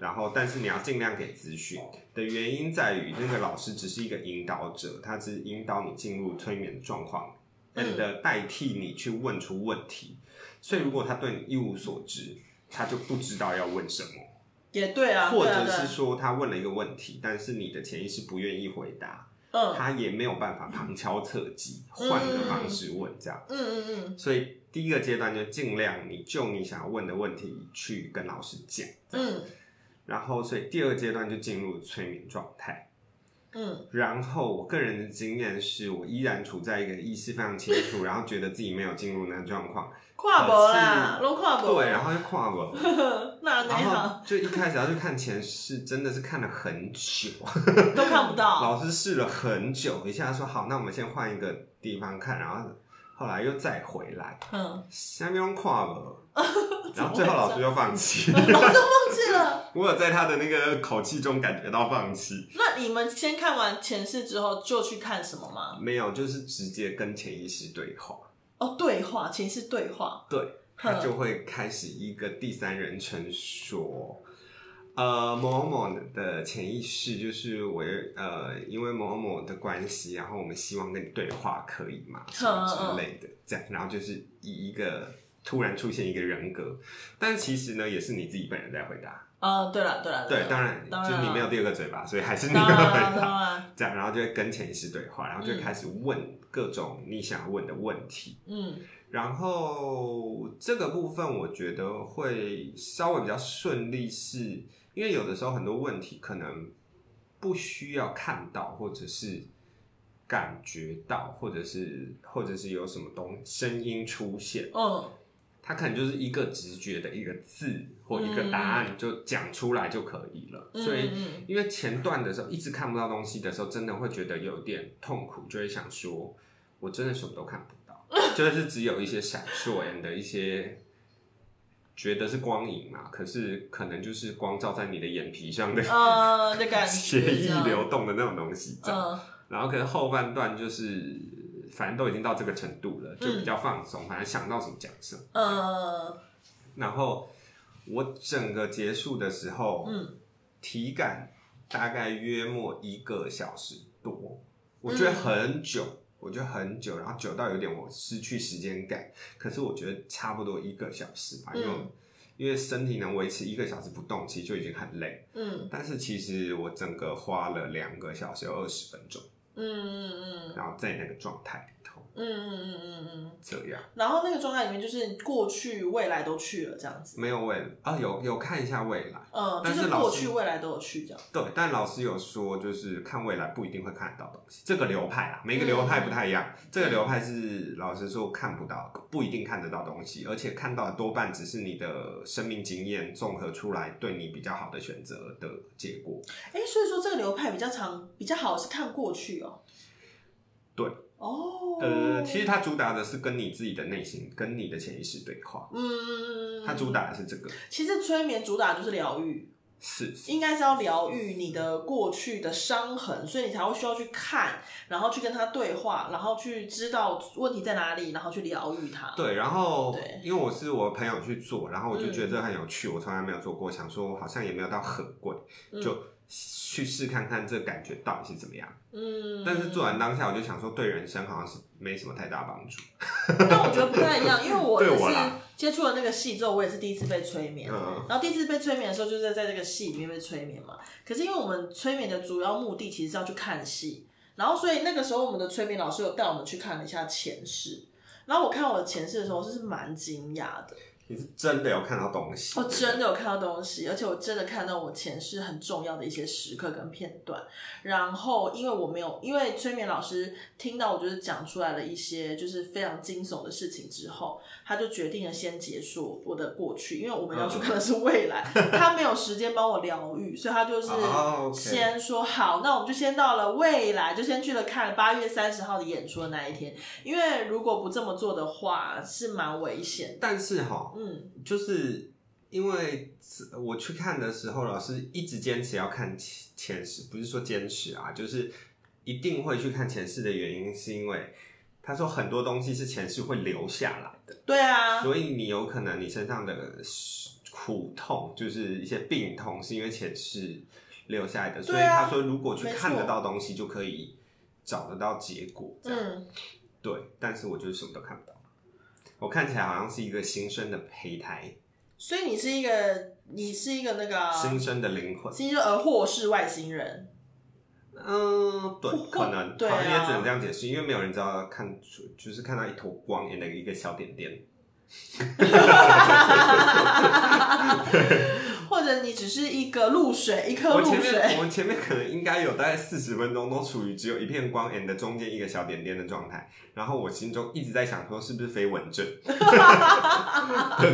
然后，但是你要尽量给资讯的原因在于，那个老师只是一个引导者，他只是引导你进入催眠的状况嗯，and 代替你去问出问题。所以，如果他对你一无所知，他就不知道要问什么，也对啊，或者是说他问了一个问题，但是你的潜意识不愿意回答，嗯。他也没有办法旁敲侧击，换个方式问这样。嗯嗯嗯。所以第一个阶段就尽量你就你想要问的问题去跟老师讲，嗯。然后所以第二个阶段就进入催眠状态。嗯。然后我个人的经验是我依然处在一个意识非常清楚，然后觉得自己没有进入那个状况，跨博啦，都跨博，对，然后就跨博，那那然后好就一开始要去看前世，真的是看了很久，都看不到，老师试了很久，一下说好，那我们先换一个地方看，然后后来又再回来，嗯，下面用跨了，然后最后老师就放弃，老师放弃了。我有在他的那个口气中感觉到放弃。那你们先看完前世之后，就去看什么吗？没有，就是直接跟潜意识对话。哦，对话，前世对话，对，他就会开始一个第三人称说。呃，某某的潜意识就是我，呃，因为某某的关系，然后我们希望跟你对话，可以吗？什么之类的，这样，然后就是以一个突然出现一个人格，但其实呢，也是你自己本人在回答。哦，对了，对了，对，当然，就是你没有第二个嘴巴，所以还是你在回答。这样，然后就会跟潜意识对话，然后就开始问各种你想问的问题。嗯。然后这个部分我觉得会稍微比较顺利，是因为有的时候很多问题可能不需要看到，或者是感觉到，或者是或者是有什么东声音出现，嗯，它可能就是一个直觉的一个字或一个答案就讲出来就可以了。所以因为前段的时候一直看不到东西的时候，真的会觉得有点痛苦，就会想说我真的什么都看不到。就是只有一些闪烁的一些，觉得是光影嘛，可是可能就是光照在你的眼皮上的，呃，的感觉，血液流动的那种东西。嗯，然后可能后半段就是，反正都已经到这个程度了，就比较放松，反正想到什么讲什么。嗯，然后我整个结束的时候，嗯，体感大概约莫一个小时多，我觉得很久。我觉得很久，然后久到有点我失去时间感。可是我觉得差不多一个小时吧，因为因为身体能维持一个小时不动，其实就已经很累。嗯，但是其实我整个花了两个小时二十分钟。嗯嗯嗯，然后在那个状态。嗯嗯嗯嗯嗯，这样。然后那个状态里面就是过去、未来都去了，这样子。没有未啊，有有看一下未来。嗯，就是过去、未来都有去这样。对，但老师有说，就是看未来不一定会看得到东西。这个流派啊，每个流派不太一样。这个流派是老师说看不到，不一定看得到东西，而且看到的多半只是你的生命经验综合出来对你比较好的选择的结果。哎，所以说这个流派比较长、比较好是看过去哦。对。哦，呃，其实它主打的是跟你自己的内心、跟你的潜意识对话。嗯，它主打的是这个。其实催眠主打就是疗愈，是应该是要疗愈你的过去的伤痕，所以你才会需要去看，然后去跟他对话，然后去知道问题在哪里，然后去疗愈它。对，然后因为我是我朋友去做，然后我就觉得这很有趣，我从来没有做过，想说好像也没有到很贵，就。去试看看这感觉到底是怎么样，嗯，但是做完当下我就想说，对人生好像是没什么太大帮助。但我觉得不太一样，因为我也是接触了那个戏之后，我也是第一次被催眠，然后第一次被催眠的时候就是在这个戏里面被催眠嘛。可是因为我们催眠的主要目的其实是要去看戏，然后所以那个时候我们的催眠老师有带我们去看了一下前世，然后我看我的前世的时候，就是蛮惊讶的。你是真的有看到东西？我真的有看到东西，而且我真的看到我前世很重要的一些时刻跟片段。然后，因为我没有，因为催眠老师听到我就是讲出来了一些就是非常惊悚的事情之后，他就决定了先结束我的过去，因为我们要去看的是未来，他没有时间帮我疗愈，所以他就是 先说好，那我们就先到了未来，就先去了看八月三十号的演出的那一天。因为如果不这么做的话，是蛮危险。但是哈。嗯，就是因为我去看的时候，老师一直坚持要看前前世，不是说坚持啊，就是一定会去看前世的原因，是因为他说很多东西是前世会留下来的。对啊，所以你有可能你身上的苦痛，就是一些病痛，是因为前世留下来的。所以他说，如果去看得到东西，就可以找得到结果。嗯，对，但是我就是什么都看不到。我看起来好像是一个新生的胚胎，所以你是一个，你是一个那个新生的灵魂，新生而或是外星人。嗯，对，可能，对，也只能这样解释，因为没有人知道看出，就是看到一坨光的一个小点点。或者你只是一个露水，一颗露水。我们前面可能应该有大概四十分钟都处于只有一片光，and 中间一个小点点的状态。然后我心中一直在想说，是不是飞蚊症 的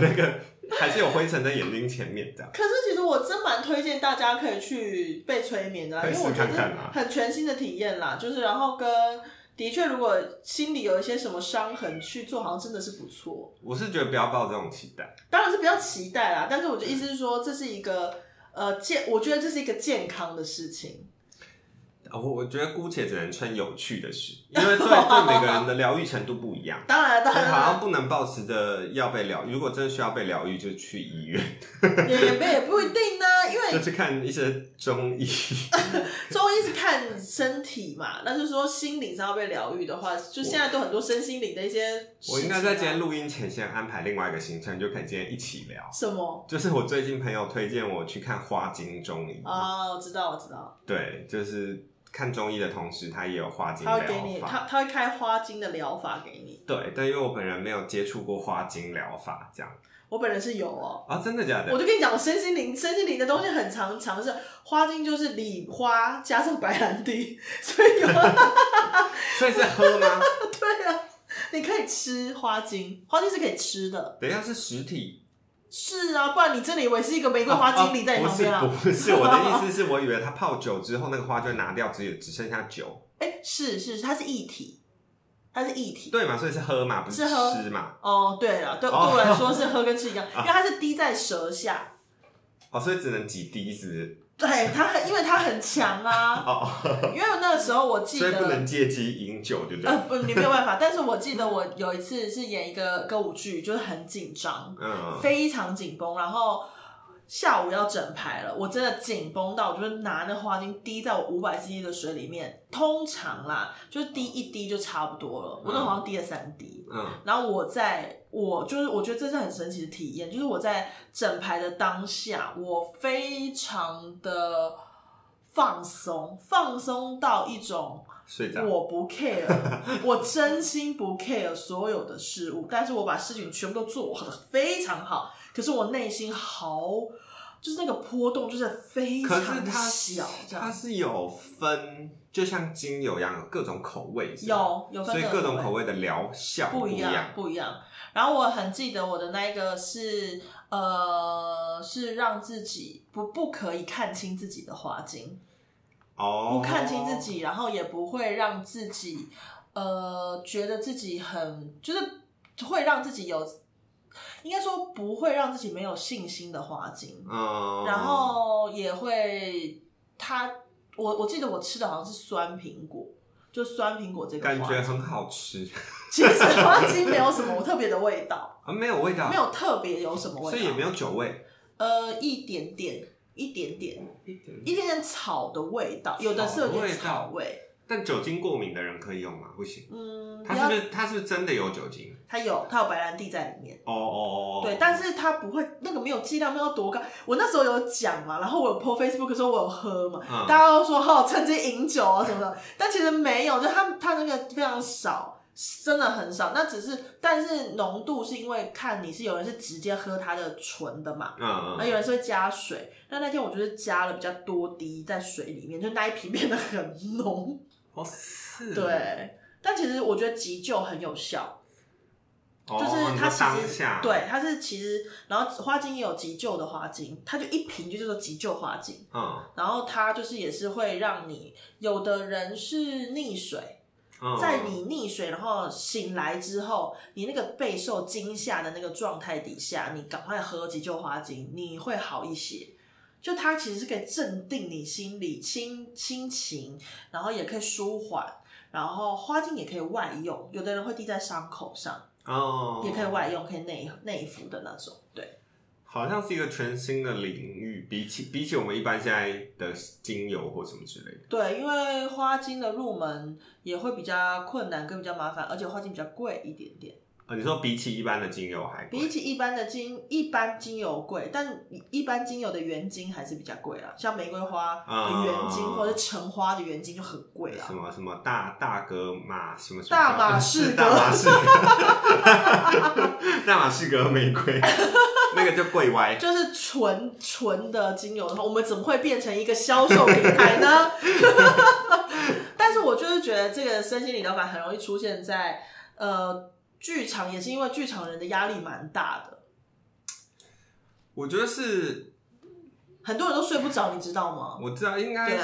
那个，还是有灰尘在眼睛前面这样？可是其实我真蛮推荐大家可以去被催眠的，因为我觉得很全新的体验啦。就是然后跟。的确，如果心里有一些什么伤痕去做，好像真的是不错。我是觉得不要抱这种期待，当然是不要期待啦。但是我的意思是说，这是一个呃健，我觉得这是一个健康的事情。我我觉得姑且只能称有趣的事，因为对对每个人的疗愈程度不一样。当然，当然，好像不能抱持着要被疗，如果真的需要被疗愈，就去医院。也也也不一定呢，因为就是看一些中医。中医是看身体嘛，那就是说心理上要被疗愈的话，就现在都很多身心灵的一些。我应该在今天录音前先安排另外一个行程，就可以今天一起聊。什么？就是我最近朋友推荐我去看花精中医。哦，我知道，我知道。对，就是。看中医的同时，他也有花精疗法。他会给你，他他会开花精的疗法给你。对，但因为我本人没有接触过花精疗法，这样。我本人是有哦。啊，真的假的？我就跟你讲，我身心灵、身心灵的东西很常尝试。花精就是李花加上白兰地，所以有。所以是喝吗？对啊，你可以吃花精，花精是可以吃的。等一下是实体。是啊，不然你真的以为是一个玫瑰花精灵在你旁边啊？不是，我的意思是 我以为他泡酒之后，那个花就会拿掉，只有只剩下酒。哎，是是，它是液体，它是液体。对嘛，所以是喝嘛，不是吃嘛？哦，对了，对对我来说是喝跟吃一样，因为它是滴在舌下。哦，所以只能几滴是？对他很，因为他很强啊。哦。因为那个时候我记得，所以不能借机饮酒，对不对？呃，不，你没有办法。但是我记得我有一次是演一个歌舞剧，就是很紧张，嗯，非常紧绷，然后。下午要整排了，我真的紧绷到，我就是拿那花精滴在我五百 cc 的水里面，通常啦，就是滴一滴就差不多了。我那好像滴了三滴，嗯，然后我在我就是我觉得这是很神奇的体验，就是我在整排的当下，我非常的放松，放松到一种我不 care，我真心不 care 所有的事物，但是我把事情全部都做的非常好。可是我内心好，就是那个波动，就是非常小。它是有分，就像精油一样，有各种口味。有有，所以各种口味的疗效不一样，不一样。然后我很记得我的那一个是，呃，是让自己不不可以看清自己的花精，哦，不看清自己，然后也不会让自己，呃，觉得自己很，就是会让自己有。应该说不会让自己没有信心的花精，然后也会，它我我记得我吃的好像是酸苹果，就酸苹果这个感觉很好吃。其实花精没有什么特别的味道。啊，没有味道，没有特别有什么味道，所以也没有酒味。呃，一点点，一点点，一点一点点草的味道，有的是有点草味。但酒精过敏的人可以用吗？不行。嗯，它是不是它是不是真的有酒精？它有，它有白兰地在里面。哦哦哦。对，但是它不会，那个没有剂量没有多高。我那时候有讲嘛，然后我有 po Facebook 说我有喝嘛，大家都说好趁机饮酒啊什么的，但其实没有，就它它那个非常少，真的很少。那只是，但是浓度是因为看你是有人是直接喝它的纯的嘛，嗯嗯，那有人是会加水。那那天我就是加了比较多滴在水里面，就那一瓶变得很浓。哦，是。对，但其实我觉得急救很有效，就是它其实对它是其实，然后花精也有急救的花精，它就一瓶就叫做急救花精，嗯，然后它就是也是会让你有的人是溺水，在你溺水然后醒来之后，你那个备受惊吓的那个状态底下，你赶快喝急救花精，你会好一些。就它其实是可以镇定你心里心心情，然后也可以舒缓，然后花精也可以外用，有的人会滴在伤口上，哦，也可以外用，可以内内服的那种，对。好像是一个全新的领域，比起比起我们一般现在的精油或什么之类的。对，因为花精的入门也会比较困难，跟比较麻烦，而且花精比较贵一点点。你说比起一般的精油还比起一般的精一般精油贵，但一般精油的原精还是比较贵啊。像玫瑰花的原精或者橙花的原精就很贵啊。什么什么大大格马什么 大马士革大马士大马士革玫瑰那个就贵歪。就是纯纯的精油的话，我们怎么会变成一个销售平台呢？但是我就是觉得这个身心理疗法很容易出现在呃。剧场也是因为剧场人的压力蛮大的，我觉得是很多人都睡不着，你知道吗？我知道，应该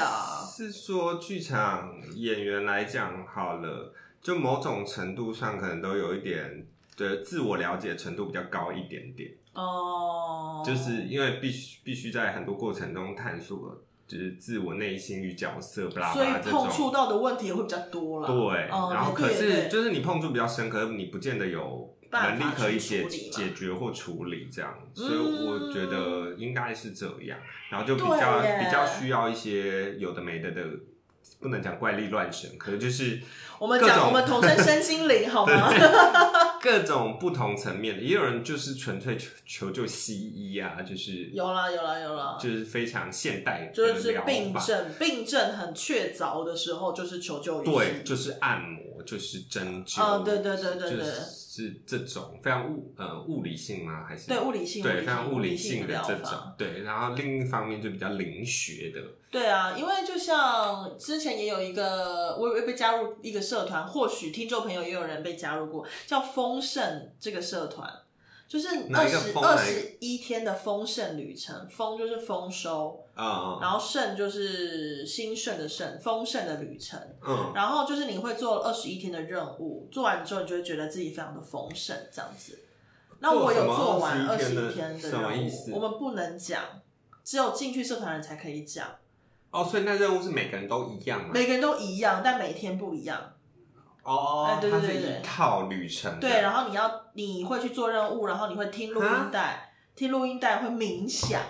是说剧场演员来讲好了，就某种程度上可能都有一点的自我了解程度比较高一点点。哦，就是因为必须必须在很多过程中探索，就是自我内心与角色，巴拉所以巴拉这碰触。到的问题也会比较多了。对，哦然后可是就是你碰触比较深，可是你不见得有能力可以解解决或处理这样，所以嗯。我觉得应该是这样，然后就比较比较需要一些有的没的的，不能讲怪力乱神，可能就是我们讲，我们统称身心灵 好吗？各种不同层面的，也有人就是纯粹求求救西医啊，就是有啦有啦有啦，就是非常现代的就是疗。病症，病症很确凿的时候，就是求救于对，西就是按摩，就是针灸，嗯对对对对对就是这种非常物呃物理性吗？还是对物理性对非常物理性性的这种，对。然后另一方面就比较灵学的，对啊，因为就像之前也有一个，我也被加入一个社团，或许听众朋友也有人被加入过，叫丰盛这个社团，就是二十二十一天的丰盛旅程，丰就是丰收，啊然后盛就是兴盛的盛，丰盛的旅程。嗯，然后就是你会做二十一天的任务，做完之后你就会觉得自己非常的丰盛，这样子。那我有做完二十一天的任务，我们不能讲，只有进去社团人才可以讲。哦，所以那任务是每个人都一样吗？每个人都一样，但每天不一样。哦哎，对对它是对对一套旅程，对，然后你要你会去做任务，然后你会听录音带，听录音带会冥想，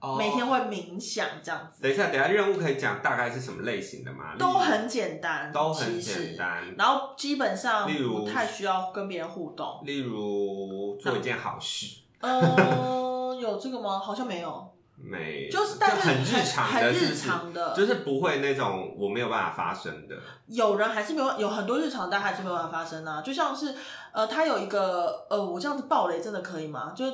哦每天会冥想这样子，等一下，等一下，任务可以讲大概是什么类型的吗？都很简单，都很简。单。然后基本上例如不太需要跟别人互动。例如做一件好事，嗯，有这个吗？好像没有，没，就是但是很日常的，很日常的就是不会那种我没有办法发生的。有人还是没有，有很多日常，但还是没有办法发生啊。就像是呃，他有一个呃，我这样子暴雷真的可以吗？就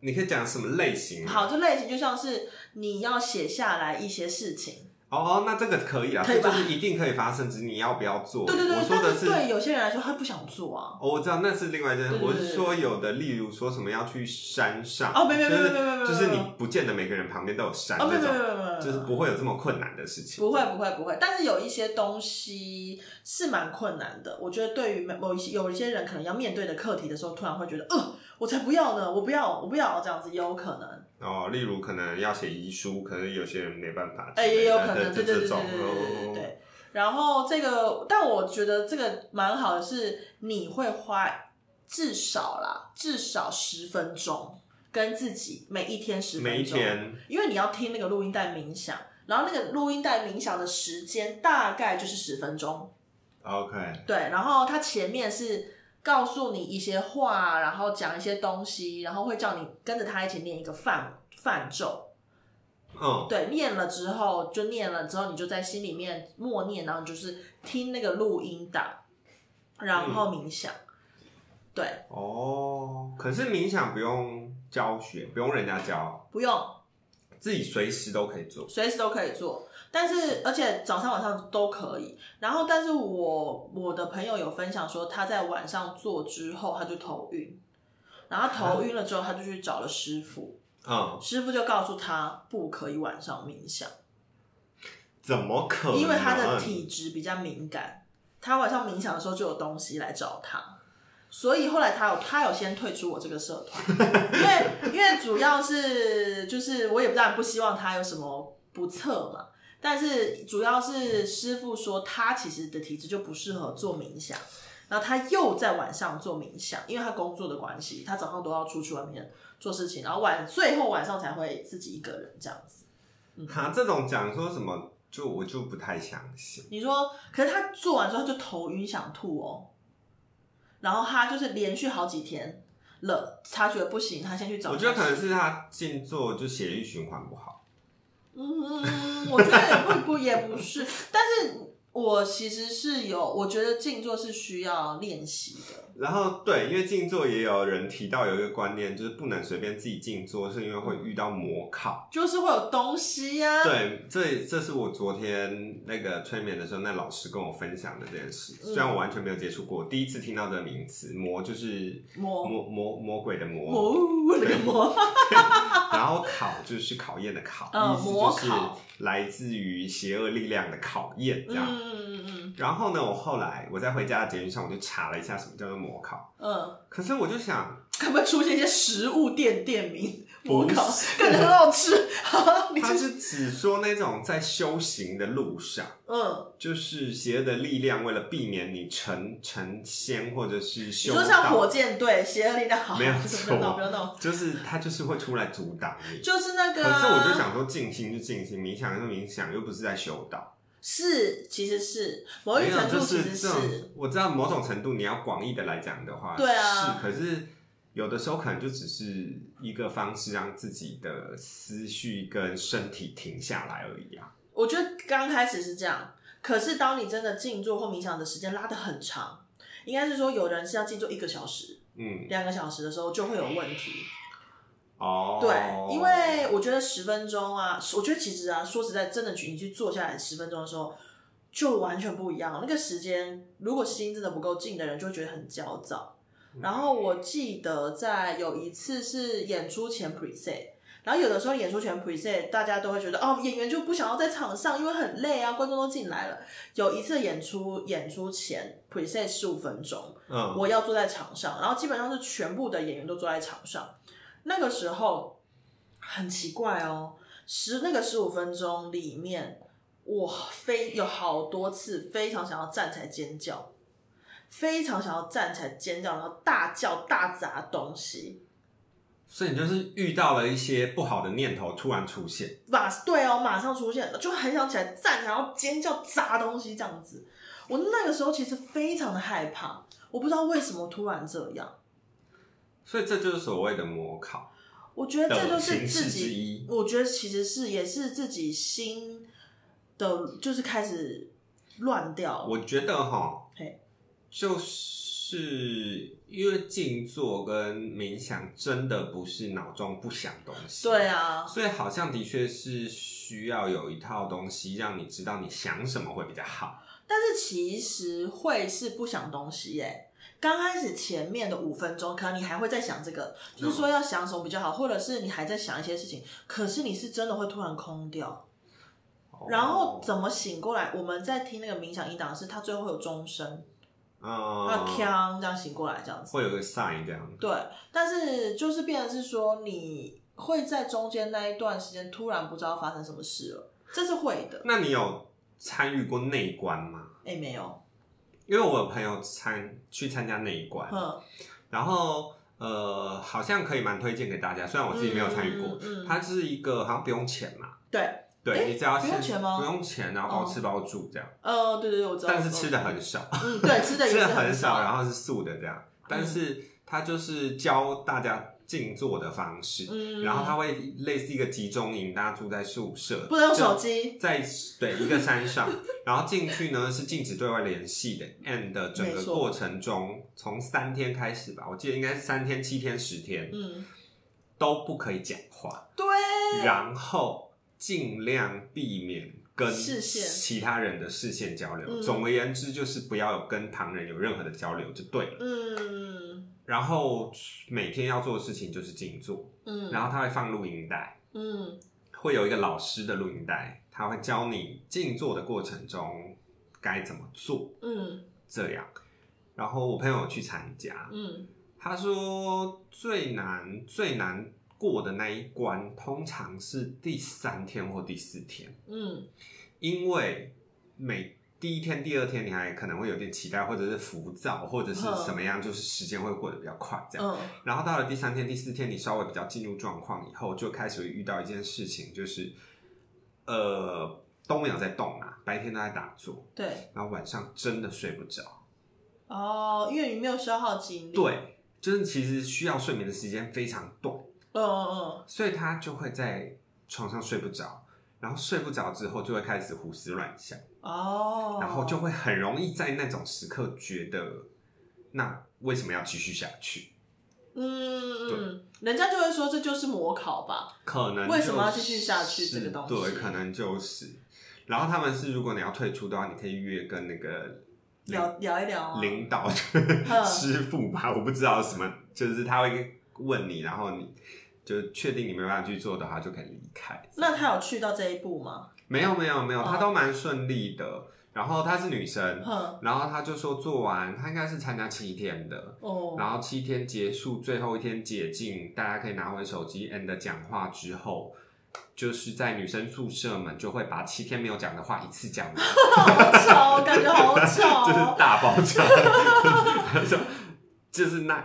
你可以讲什么类型？好，这类型就像是你要写下来一些事情，哦，那这个可以啊，可以吧这就是一定可以发生，只是你要不要做。对对对，我说的但是对有些人来说他不想做啊。哦，我知道那是另外一件事。我是说有的，例如说什么要去山上，哦没没没就是没没没没就是你不见得每个人旁边都有山哦，没这种，有没没没，没就是不会有这么困难的事情。不会不会不会，但是有一些东西是蛮困难的。我觉得对于某一些有一些人可能要面对的课题的时候，突然会觉得，呃，我才不要呢，我不要，我不要这样子，也有可能。哦，例如可能要写遗书，可能有些人没办法哎、也有可能，对对对对对对对。然后这个，但我觉得这个蛮好的是，你会花至少啦，至少十分钟跟自己每一天十分钟，每一天。因为你要听那个录音带冥想，然后那个录音带冥想的时间大概就是十分钟，OK，对，然后它前面是告诉你一些话，然后讲一些东西，然后会叫你跟着他一起念一个范范咒，嗯，对，念了之后就念了之后，你就在心里面默念，然后你就是听那个录音档，然后冥想。对，哦，可是冥想不用教学，不用人家教，不用。自己随时都可以做。随时都可以做，但是而且早上晚上都可以。然后，但是我我的朋友有分享说，他在晚上做之后他就头晕，然后头晕了之后他就去找了师傅，嗯，师傅就告诉他不可以晚上冥想。怎么可能？因为他的体质比较敏感，他晚上冥想的时候就有东西来找他，所以后来他有他有先退出我这个社团，因为因为主要是就是我也不当然不希望他有什么不测嘛，但是主要是师傅说他其实的体质就不适合做冥想。然后他又在晚上做冥想，因为他工作的关系，他早上都要出去外面做事情，然后晚最后晚上才会自己一个人这样子。他这种讲说什么，就我就不太相信。你说，可是他做完之后他就头晕想吐哦，然后他就是连续好几天了，他觉得不行，他先去找。我觉得可能是他静坐就血液循环不好。嗯，我觉得也不不也不是，但是我其实是有，我觉得静坐是需要练习的。然后对，因为静坐也有人提到有一个观念，就是不能随便自己静坐，是因为会遇到魔考，就是会有东西呀。对，这这是我昨天那个催眠的时候，那老师跟我分享的这件事。虽然我完全没有接触过，第一次听到这个名词“魔”，就是魔魔魔魔鬼的魔，魔那个魔。然后考就是考验的考，意思就是来自于邪恶力量的考验，这样。嗯嗯嗯。然后呢，我后来我在回家的捷运上，我就查了一下什么叫做魔考。嗯。可是我就想，可不可以出现一些食物店店名？模考感觉很好吃。他是只说那种在修行的路上，嗯，就是邪恶的力量为了避免你成成仙或者是修，就像火箭队，邪恶力量好，没有 错，不要闹，就是他就是会出来阻挡你，就是那个。可是我就想说，静心就静心，冥想就冥想，又不是在修道。是，其实是某一程度，其实是我知道某种程度，你要广义的来讲的话，对啊，是，可是。有的时候可能就只是一个方式，让自己的思绪跟身体停下来而已啊。我觉得刚开始是这样，可是当你真的静坐或冥想的时间拉得很长，应该是说有人是要静坐一个小时，嗯，两个小时的时候就会有问题。哦，对，因为我觉得十分钟啊，我觉得其实啊，说实在，真的你去坐下来十分钟的时候，就完全不一样。那个时间，如果心真的不够静的人，就会觉得很焦躁。然后我记得在有一次是演出前 preset，然后有的时候演出前 preset，大家都会觉得哦，演员就不想要在场上，因为很累啊，观众都进来了。有一次演出演出前 preset 十五分钟，嗯，我要坐在场上，然后基本上是全部的演员都坐在场上。那个时候很奇怪哦，十那个十五分钟里面，我非有好多次非常想要站起来尖叫。非常想要站起来尖叫，然后大叫大砸东西，所以你就是遇到了一些不好的念头突然出现，马对哦，马上出现，就很想起来站起来，然后尖叫砸东西这样子。我那个时候其实非常的害怕，我不知道为什么突然这样。所以这就是所谓的模考。我觉得这就是自己，我觉得其实是也是自己心的，就是开始乱掉。我觉得哈，就是因为静坐跟冥想真的不是脑中不想东西，对啊，所以好像的确是需要有一套东西让你知道你想什么会比较好。但是其实会是不想东西耶。刚开始前面的五分钟，可能你还会在想这个，就是说要想什么比较好，或者是你还在想一些事情，可是你是真的会突然空掉，然后怎么醒过来？我们在听那个冥想音档是，它最后会有钟声。啊，锵，这样醒过来，这样子会有个 sign 这样。对，但是就是变成是说，你会在中间那一段时间突然不知道发生什么事了，这是会的。那你有参与过内观吗？哎，没有，因为我有朋友参去参加内观，嗯，然后呃，好像可以蛮推荐给大家，虽然我自己没有参与过，嗯，它是一个好像不用钱嘛，对。对你只要不用钱吗？不用钱，然后包吃包住这样。呃，对对对，我知道。但是吃的很少。嗯，对，吃的 吃的很少，然后是素的这样。但是它就是教大家静坐的方式，嗯，然后它会类似一个集中营，大家住在宿舍，不能用手机，在对一个山上，然后进去呢是禁止对外联系的。And 整个过程中，从三天开始吧，我记得应该是三天、七天、十天，嗯，都不可以讲话。对，然后。尽量避免跟其他人的视线交流。总而言之，就是不要跟旁人有任何的交流就对了。嗯。然后每天要做的事情就是静坐。嗯。然后他会放录音带。嗯。会有一个老师的录音带，他会教你静坐的过程中该怎么做。嗯。这样。然后我朋友去参加。嗯。他说最难最难。过的那一关通常是第三天或第四天，嗯，因为每第一天、第二天你还可能会有点期待，或者是浮躁，或者是什么样，就是时间会过得比较快，这样。然后到了第三天、第四天，你稍微比较进入状况以后，就开始会遇到一件事情，就是呃都没有在动啊，白天都在打坐，对，然后晚上真的睡不着。哦，因为你没有消耗精力。对，就是其实需要睡眠的时间非常短。嗯嗯嗯，所以他就会在床上睡不着，然后睡不着之后就会开始胡思乱想哦，然后就会很容易在那种时刻觉得那为什么要继续下去？嗯嗯，人家就会说这就是模考吧？可能为什么要继续下去这个东西？对，可能就是。然后他们是，如果你要退出的话，你可以约跟那个聊聊一聊领导 师傅吧，我不知道什么，就是他会问你，然后你就确定你没办法去做的话，就可以离开。那他有去到这一步吗？没有没有没有，他都蛮顺利的。然后她是女生，然后她就说做完，她应该是参加七天的，然后七天结束，最后一天解禁，大家可以拿回手机 and 讲话之后，就是在女生宿舍们就会把七天没有讲的话一次讲完，好巧，感觉好巧，就是大爆炸，就 就是那。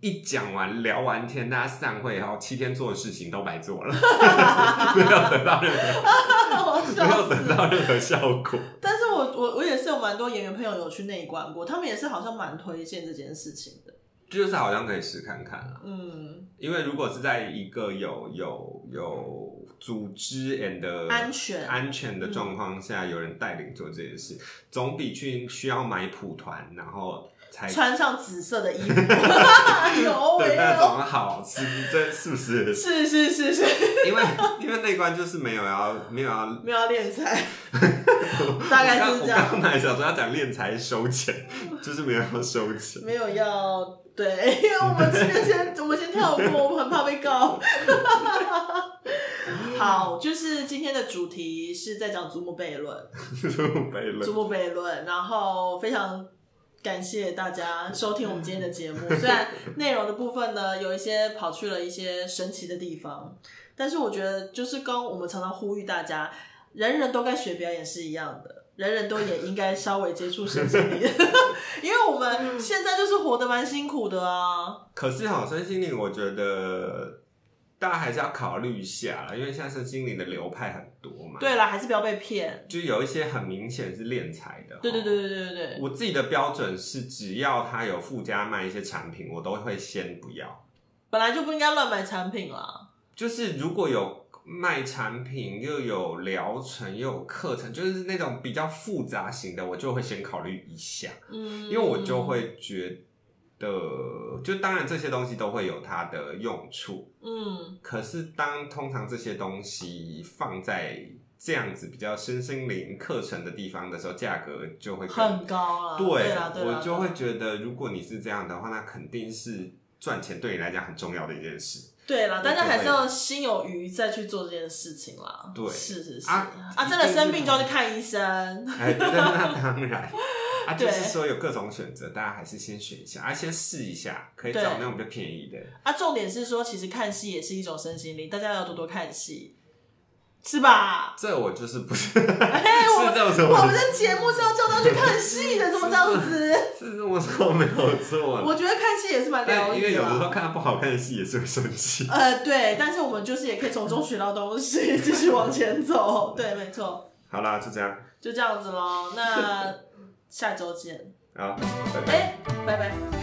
一讲完聊完天，大家散会后，七天做的事情都白做了，没有得到任何，没有得到任何效果。但是我我我也是有蛮多演员朋友有去内观过，他们也是好像蛮推荐这件事情的，就是好像可以试看看啊。嗯，因为如果是在一个有有有组织 and 安全安全的状况下，有人带领做这件事，总比去需要买普团，然后。穿上紫色的衣服，有那种好吃，这是不是？是是是是，因为因为那关就是没有要没有要没有要练财，大概是这样。我刚才想说要讲练财收钱，就是没有要收钱，没有要对，因为我们这边先我们先跳过，我们很怕被告。好，就是今天的主题是在讲祖母悖论，祖母悖论，祖母悖论，然后非常。感谢大家收听我们今天的节目。虽然内容的部分呢，有一些跑去了一些神奇的地方，但是我觉得就是跟我们常常呼吁大家，人人都该学表演是一样的，人人都也应该稍微接触身心灵，因为我们现在就是活得蛮辛苦的啊。可是好，身心灵，我觉得。大家还是要考虑一下啦，因为现在身心灵的流派很多嘛。对啦，还是不要被骗。就有一些很明显是敛财的。对对对对对对对。我自己的标准是，只要他有附加卖一些产品，我都会先不要。本来就不应该乱买产品啦。就是如果有卖产品，又有疗程，又有课程，就是那种比较复杂型的，我就会先考虑一下。嗯。因为我就会觉。的，就当然这些东西都会有它的用处，嗯，可是当通常这些东西放在这样子比较身心灵课程的地方的时候，价格就会很高了。对，我就会觉得，如果你是这样的话，那肯定是赚钱对你来讲很重要的一件事。对啦，大家还是要心有余再去做这件事情啦。对，是是是啊啊，真的生病就要去看医生。哎，那当然。啊，就是说有各种选择，大家还是先选一下，啊，先试一下，可以找那种比较便宜的。啊，重点是说，其实看戏也是一种身心灵，大家要多多看戏，是吧？这我就是不是，是这么我们的节目是要叫他去看戏的，怎么这样子？是这么说没有错。我觉得看戏也是蛮疗愈的，因为有的时候看不好看的戏也是会生气。呃，对，但是我们就是也可以从中学到东西，继续往前走。对，没错。好啦，就这样，就这样子喽。那。下周见。好，拜拜。拜拜。